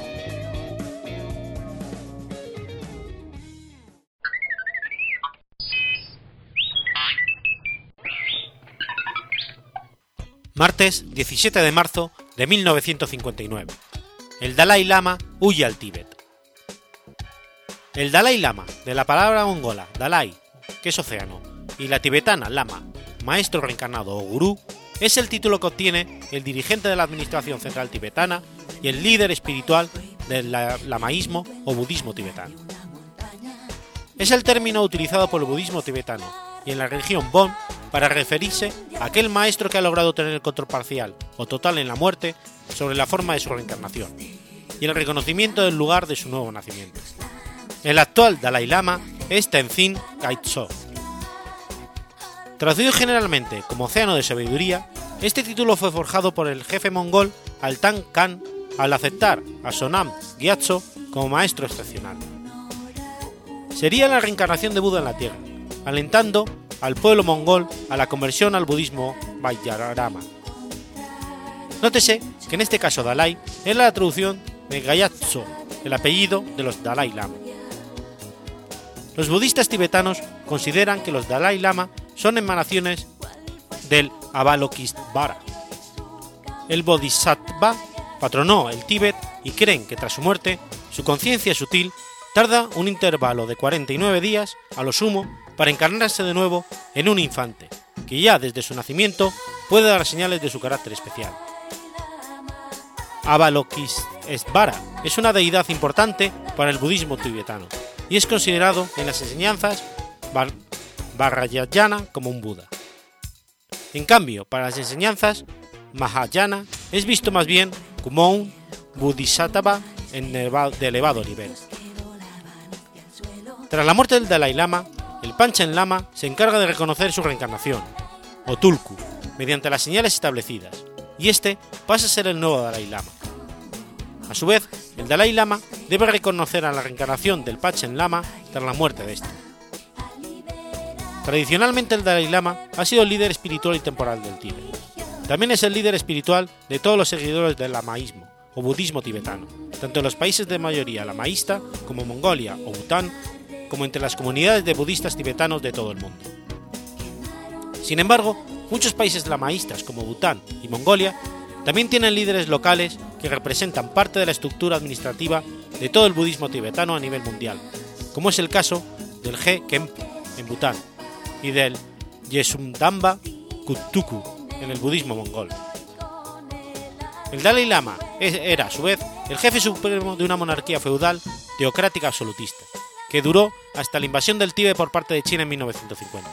Martes 17 de marzo de 1959. El Dalai Lama huye al Tíbet. El Dalai Lama, de la palabra mongola Dalai, que es océano, y la tibetana Lama, maestro reencarnado o gurú, es el título que obtiene el dirigente de la Administración Central Tibetana y el líder espiritual del lamaísmo o budismo tibetano. Es el término utilizado por el budismo tibetano y en la religión Bon para referirse a aquel maestro que ha logrado tener el control parcial o total en la muerte sobre la forma de su reencarnación y el reconocimiento del lugar de su nuevo nacimiento. El actual Dalai Lama es Tenzin Gyatso. Traducido generalmente como Océano de Sabiduría, este título fue forjado por el jefe mongol Altan Khan al aceptar a Sonam Gyatso como maestro excepcional. Sería la reencarnación de Buda en la Tierra, alentando al pueblo mongol a la conversión al budismo Vajrayana. Nótese que en este caso Dalai es la traducción de Gayatso, el apellido de los Dalai Lama. Los budistas tibetanos consideran que los Dalai Lama son emanaciones del Avalokitesvara. El Bodhisattva patronó el Tíbet y creen que tras su muerte, su conciencia sutil tarda un intervalo de 49 días, a lo sumo, para encarnarse de nuevo en un infante, que ya desde su nacimiento puede dar señales de su carácter especial. Avalokitesvara es una deidad importante para el budismo tibetano y es considerado en las enseñanzas Vajrayana como un Buda. En cambio, para las enseñanzas Mahayana es visto más bien como un Bodhisattva de elevado nivel. Tras la muerte del Dalai Lama, el Panchen Lama se encarga de reconocer su reencarnación, o Tulku, mediante las señales establecidas, y este pasa a ser el nuevo Dalai Lama. A su vez, el Dalai Lama debe reconocer a la reencarnación del Panchen Lama tras la muerte de este. Tradicionalmente el Dalai Lama ha sido el líder espiritual y temporal del Tíbet. También es el líder espiritual de todos los seguidores del lamaísmo o budismo tibetano, tanto en los países de mayoría lamaísta como Mongolia o Bután, como entre las comunidades de budistas tibetanos de todo el mundo. Sin embargo, muchos países lamaístas como Bután y Mongolia también tienen líderes locales que representan parte de la estructura administrativa de todo el budismo tibetano a nivel mundial, como es el caso del Ge Kempo en Bután y del Yesumdamba Kuttuku en el budismo mongol. El Dalai Lama era, a su vez, el jefe supremo de una monarquía feudal teocrática absolutista, que duró hasta la invasión del Tíbet por parte de China en 1950.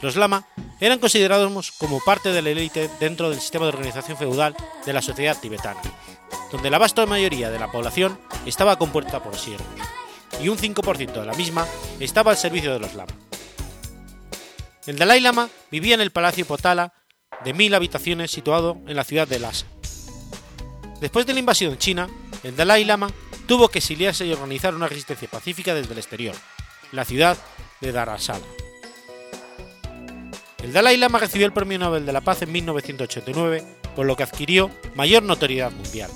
Los lama eran considerados como parte de la élite dentro del sistema de organización feudal de la sociedad tibetana, donde la vasta mayoría de la población estaba compuesta por siervos, y un 5% de la misma estaba al servicio de los lama. El Dalai Lama vivía en el Palacio Potala de mil habitaciones situado en la ciudad de Lhasa. Después de la invasión china, el Dalai Lama tuvo que exiliarse y organizar una resistencia pacífica desde el exterior, la ciudad de Darasala. El Dalai Lama recibió el Premio Nobel de la Paz en 1989, por lo que adquirió mayor notoriedad mundial.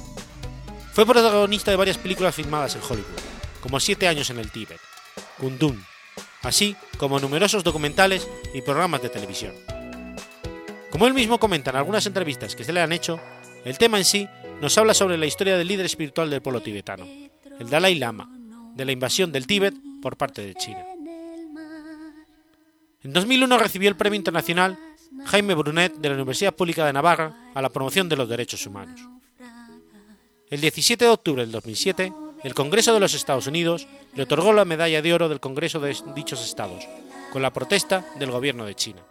Fue protagonista de varias películas filmadas en Hollywood, como Siete años en el Tíbet, Kundun, así como numerosos documentales y programas de televisión. Como él mismo comenta en algunas entrevistas que se le han hecho, el tema en sí nos habla sobre la historia del líder espiritual del pueblo tibetano, el Dalai Lama, de la invasión del Tíbet por parte de China. En 2001 recibió el Premio Internacional Jaime Brunet de la Universidad Pública de Navarra a la promoción de los derechos humanos. El 17 de octubre del 2007, el Congreso de los Estados Unidos le otorgó la medalla de oro del Congreso de dichos estados, con la protesta del gobierno de China.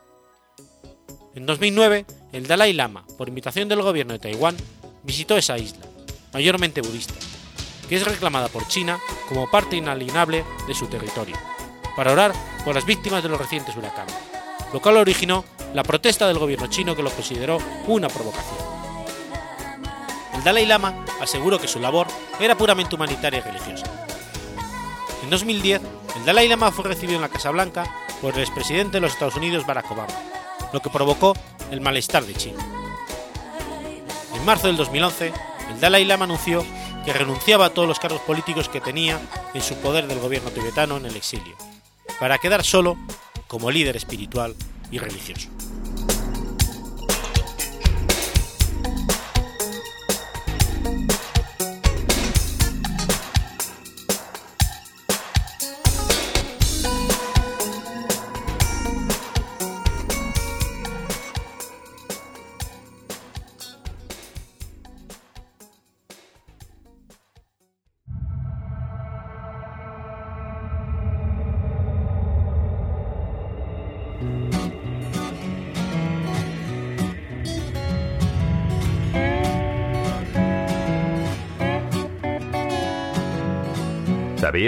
En 2009, el Dalai Lama, por invitación del gobierno de Taiwán, visitó esa isla, mayormente budista, que es reclamada por China como parte inalienable de su territorio para orar por las víctimas de los recientes huracanes, lo cual originó la protesta del gobierno chino que lo consideró una provocación. El Dalai Lama aseguró que su labor era puramente humanitaria y religiosa. En 2010, el Dalai Lama fue recibido en la Casa Blanca por el expresidente de los Estados Unidos Barack Obama, lo que provocó el malestar de China. En marzo del 2011, el Dalai Lama anunció que renunciaba a todos los cargos políticos que tenía en su poder del gobierno tibetano en el exilio para quedar solo como líder espiritual y religioso.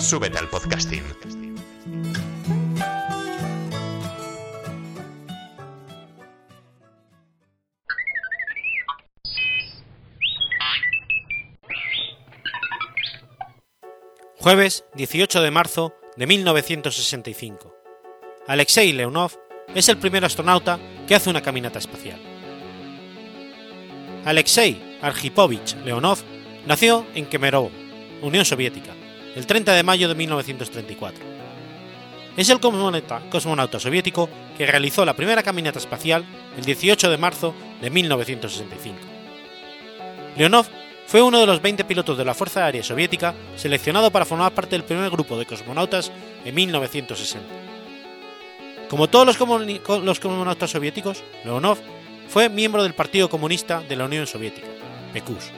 Súbete al podcasting. Jueves 18 de marzo de 1965. Alexei Leonov es el primer astronauta que hace una caminata espacial. Alexei Arhipovich Leonov nació en Kemerovo, Unión Soviética, el 30 de mayo de 1934. Es el cosmonauta, soviético que realizó la primera caminata espacial el 18 de marzo de 1965. Leonov fue uno de los 20 pilotos de la Fuerza Aérea Soviética seleccionado para formar parte del primer grupo de cosmonautas en 1960. Como todos los, los cosmonautas soviéticos, Leonov fue miembro del Partido Comunista de la Unión Soviética, PECUS.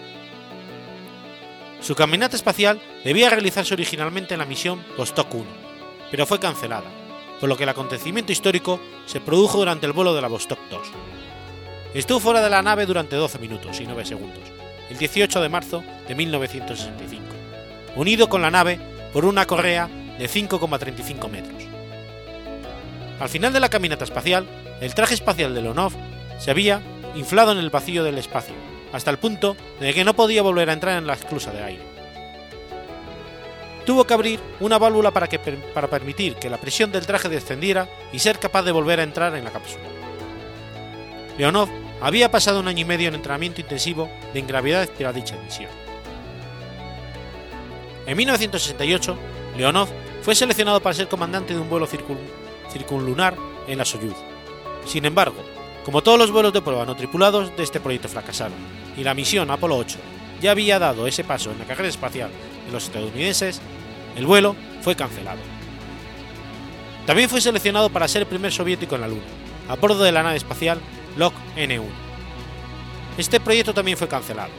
Su caminata espacial debía realizarse originalmente en la misión Vostok 1, pero fue cancelada, por lo que el acontecimiento histórico se produjo durante el vuelo de la Vostok 2. Estuvo fuera de la nave durante 12 minutos y 9 segundos, el 18 de marzo de 1965, unido con la nave por una correa de 5,35 metros. Al final de la caminata espacial, el traje espacial de Leonov se había inflado en el vacío del espacio, hasta el punto de que no podía volver a entrar en la esclusa de aire. Tuvo que abrir una válvula para, permitir que la presión del traje descendiera y ser capaz de volver a entrar en la cápsula. Leonov había pasado un año y medio en entrenamiento intensivo de ingravidez para dicha misión. En 1968, Leonov fue seleccionado para ser comandante de un vuelo circunlunar en la Soyuz. Sin embargo, como todos los vuelos de prueba no tripulados de este proyecto fracasaron, y la misión Apolo 8 ya había dado ese paso en la carrera espacial de los estadounidenses, el vuelo fue cancelado. También fue seleccionado para ser el primer soviético en la Luna, a bordo de la nave espacial LOK N1. Este proyecto también fue cancelado.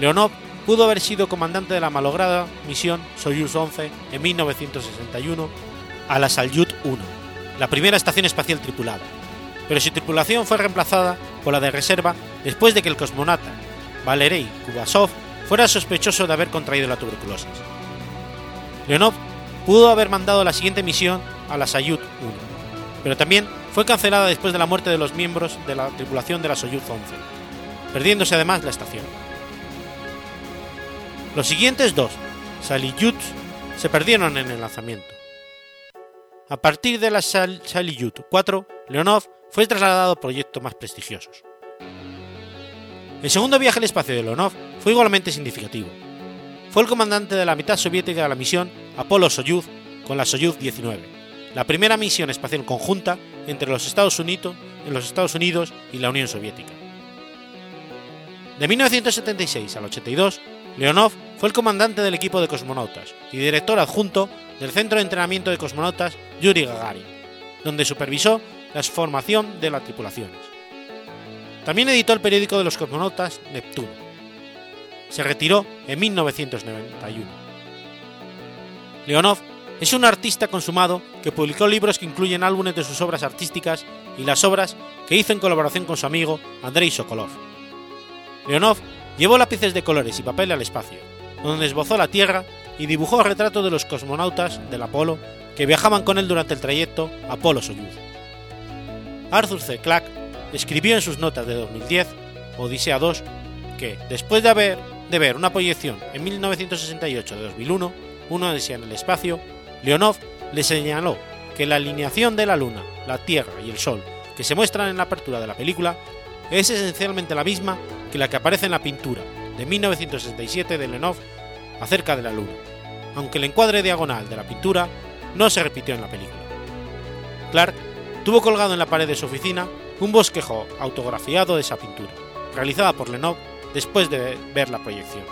Leonov pudo haber sido comandante de la malograda misión Soyuz 11 en 1961 a la Salyut 1, la primera estación espacial tripulada, pero su tripulación fue reemplazada por la de reserva después de que el cosmonauta Valery Kubasov fuera sospechoso de haber contraído la tuberculosis. Leonov pudo haber mandado la siguiente misión a la Salyut 1, pero también fue cancelada después de la muerte de los miembros de la tripulación de la Soyuz 11, perdiéndose además la estación. Los siguientes dos, Salyut, se perdieron en el lanzamiento. A partir de la Salyut 4, Leonov fue trasladado a proyectos más prestigiosos. El segundo viaje al espacio de Leonov fue igualmente significativo. Fue el comandante de la mitad soviética de la misión Apolo-Soyuz con la Soyuz 19, la primera misión espacial conjunta entre los Estados Unidos, los Estados Unidos y la Unión Soviética. De 1976 al 82, Leonov fue el comandante del equipo de cosmonautas y director adjunto del Centro de Entrenamiento de Cosmonautas Yuri Gagarin, donde supervisó la formación de las tripulaciones. También editó el periódico de los cosmonautas Neptuno. Se retiró en 1991. Leonov es un artista consumado que publicó libros que incluyen álbumes de sus obras artísticas y las obras que hizo en colaboración con su amigo Andrei Sokolov. Leonov llevó lápices de colores y papel al espacio, donde esbozó la Tierra y dibujó retratos de los cosmonautas del Apolo que viajaban con él durante el trayecto Apolo-Soyuz. Arthur C. Clarke escribió en sus notas de 2010, Odisea 2, que después de, haber, de ver una proyección en 1968 de 2001, una Odisea en el espacio, Leonov le señaló que la alineación de la Luna, la Tierra y el Sol que se muestran en la apertura de la película es esencialmente la misma que la que aparece en la pintura de 1967 de Leonov acerca de la Luna, aunque el encuadre diagonal de la pintura no se repitió en la película. Clark tuvo colgado en la pared de su oficina un bosquejo autografiado de esa pintura, realizada por Lenov después de ver la proyección.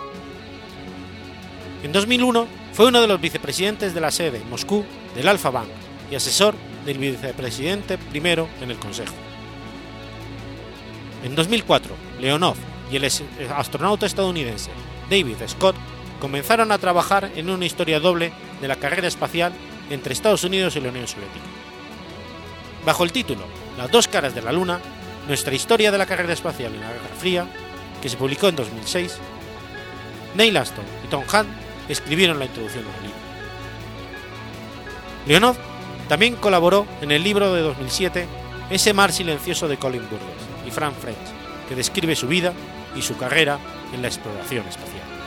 En 2001 fue uno de los vicepresidentes de la sede en Moscú del Alfa Bank y asesor del vicepresidente primero en el Consejo. En 2004, Leonov y el astronauta estadounidense David Scott comenzaron a trabajar en una historia doble de la carrera espacial entre Estados Unidos y la Unión Soviética. Bajo el título Las dos caras de la Luna, nuestra historia de la carrera espacial en la Guerra Fría, que se publicó en 2006, Neil Aston y Tom Hunt escribieron la introducción del libro. Leonov también colaboró en el libro de 2007 Ese mar silencioso de Colin Burgess y Frank French, que describe su vida y su carrera en la exploración espacial.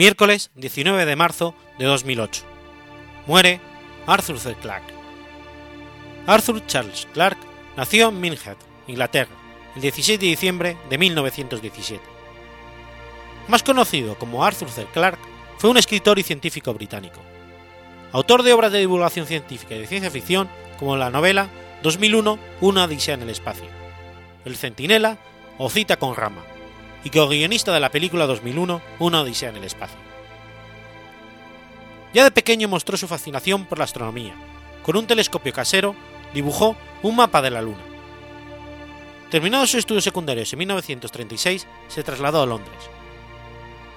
Miércoles 19 de marzo de 2008. Muere Arthur C. Clarke. Arthur Charles Clarke nació en Minhead, Inglaterra, el 16 de diciembre de 1917. Más conocido como Arthur C. Clarke, fue un escritor y científico británico. Autor de obras de divulgación científica y de ciencia ficción como la novela 2001 Una odisea en el espacio, El centinela o Cita con Rama, y co-guionista de la película 2001 Una Odisea en el Espacio. Ya de pequeño mostró su fascinación por la astronomía. Con un telescopio casero dibujó un mapa de la Luna. Terminados sus estudios secundarios en 1936, se trasladó a Londres.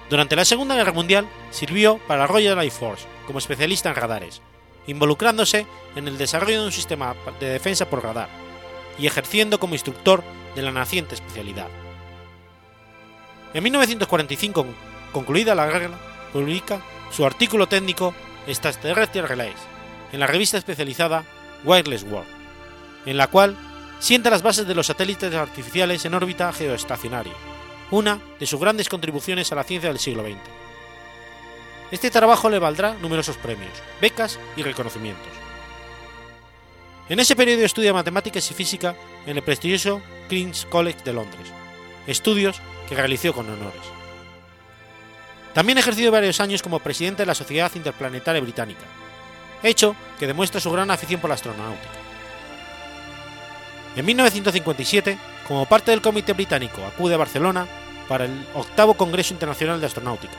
Durante la Segunda Guerra Mundial sirvió para la Royal Air Force como especialista en radares, involucrándose en el desarrollo de un sistema de defensa por radar y ejerciendo como instructor de la naciente especialidad. En 1945, concluida la guerra, publica su artículo técnico Extraterrestrial Relays en la revista especializada Wireless World, en la cual sienta las bases de los satélites artificiales en órbita geoestacionaria, una de sus grandes contribuciones a la ciencia del siglo XX. Este trabajo le valdrá numerosos premios, becas y reconocimientos. En ese periodo estudia matemáticas y física en el prestigioso King's College de Londres, estudios que realizó con honores. También ha ejercido varios años como presidente de la Sociedad Interplanetaria Británica, hecho que demuestra su gran afición por la astronáutica. En 1957, como parte del Comité Británico, acude a Barcelona para el octavo Congreso Internacional de Astronáutica,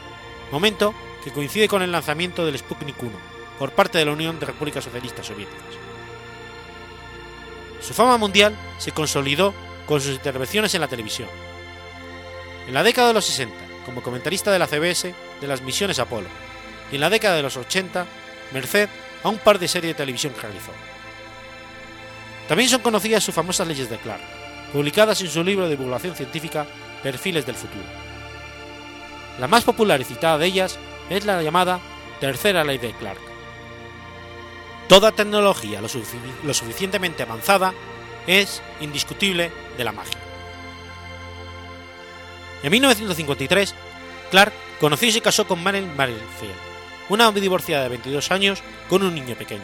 momento que coincide con el lanzamiento del Sputnik 1 por parte de la Unión de Repúblicas Socialistas Soviéticas. Su fama mundial se consolidó con sus intervenciones en la televisión, en la década de los 60, como comentarista de la CBS de las misiones Apolo, y en la década de los 80, merced a un par de series de televisión que realizó. También son conocidas sus famosas leyes de Clark, publicadas en su libro de divulgación científica Perfiles del Futuro. La más popular y citada de ellas es la llamada Tercera Ley de Clark. Toda tecnología lo, lo suficientemente avanzada es indiscutible de la magia. En 1953, Clark conoció y se casó con Marilyn Marilfield, una divorciada de 22 años con un niño pequeño.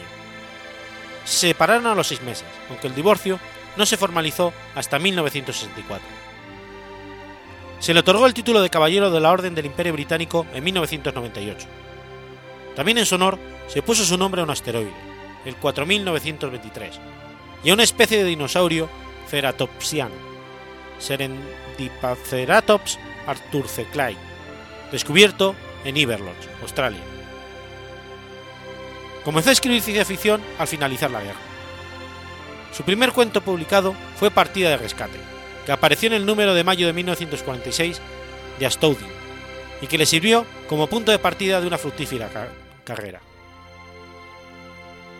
Se separaron a los seis meses, aunque el divorcio no se formalizó hasta 1964. Se le otorgó el título de Caballero de la Orden del Imperio Británico en 1998. También en su honor se puso su nombre a un asteroide, el 4923, y a una especie de dinosaurio ceratopsiano, Serendipaceratops arthurceclae, descubierto en Iberlodge, Australia. Comenzó a escribir ciencia ficción al finalizar la guerra. Su primer cuento publicado fue Partida de Rescate, que apareció en el número de mayo de 1946 de Astounding y que le sirvió como punto de partida de una fructífera carrera.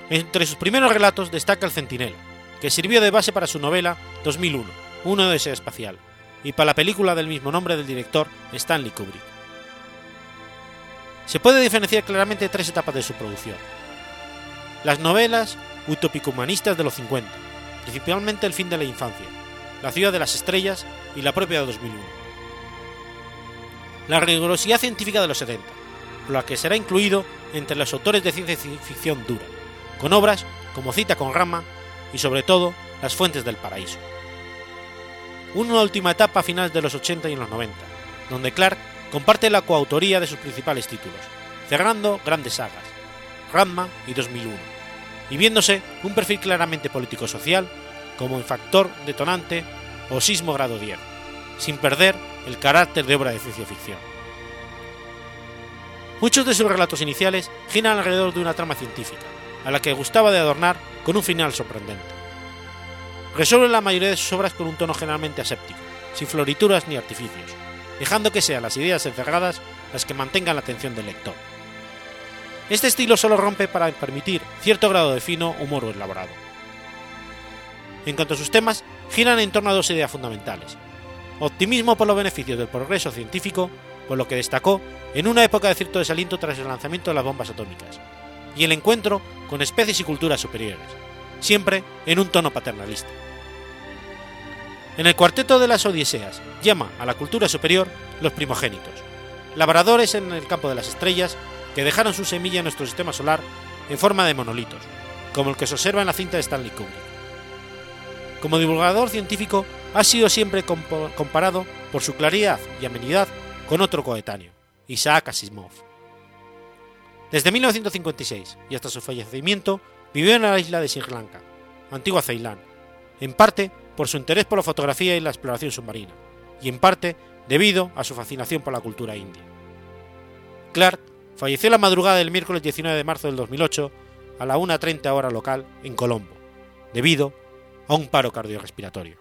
Entre sus primeros relatos destaca El Centinela, que sirvió de base para su novela 2001, Una odisea espacial, y para la película del mismo nombre del director Stanley Kubrick. Se puede diferenciar claramente tres etapas de su producción. Las novelas utópico-humanistas de los 50, principalmente El fin de la infancia, La ciudad de las estrellas y la propia de 2001. La rigurosidad científica de los 70, por la que será incluido entre los autores de ciencia ficción dura, con obras como Cita con Rama y sobre todo Las fuentes del paraíso una última etapa a finales de los 80 y en los 90, donde Clark comparte la coautoría de sus principales títulos, cerrando grandes sagas, Ranma y 2001, y viéndose un perfil claramente político-social como un factor detonante o sismo grado 10, sin perder el carácter de obra de ciencia ficción. Muchos de sus relatos iniciales giran alrededor de una trama científica, a la que gustaba de adornar con un final sorprendente. Resuelve la mayoría de sus obras con un tono generalmente aséptico, sin florituras ni artificios, dejando que sean las ideas encerradas las que mantengan la atención del lector. Este estilo solo rompe para permitir cierto grado de fino humor elaborado. En cuanto a sus temas, giran en torno a dos ideas fundamentales. Optimismo por los beneficios del progreso científico, por lo que destacó en una época de cierto desaliento tras el lanzamiento de las bombas atómicas, y el encuentro con especies y culturas superiores, siempre en un tono paternalista. En el cuarteto de las Odiseas llama a la cultura superior los primogénitos, labradores en el campo de las estrellas que dejaron su semilla en nuestro sistema solar en forma de monolitos, como el que se observa en la cinta de Stanley Kubrick. Como divulgador científico, ha sido siempre comparado por su claridad y amenidad con otro coetáneo, Isaac Asimov. Desde 1956 y hasta su fallecimiento, vivió en la isla de Sri Lanka, antigua Ceilán, en parte por su interés por la fotografía y la exploración submarina, y en parte debido a su fascinación por la cultura india. Clark falleció la madrugada del miércoles 19 de marzo del 2008 a la 1.30 hora local en Colombo, debido a un paro cardiorrespiratorio.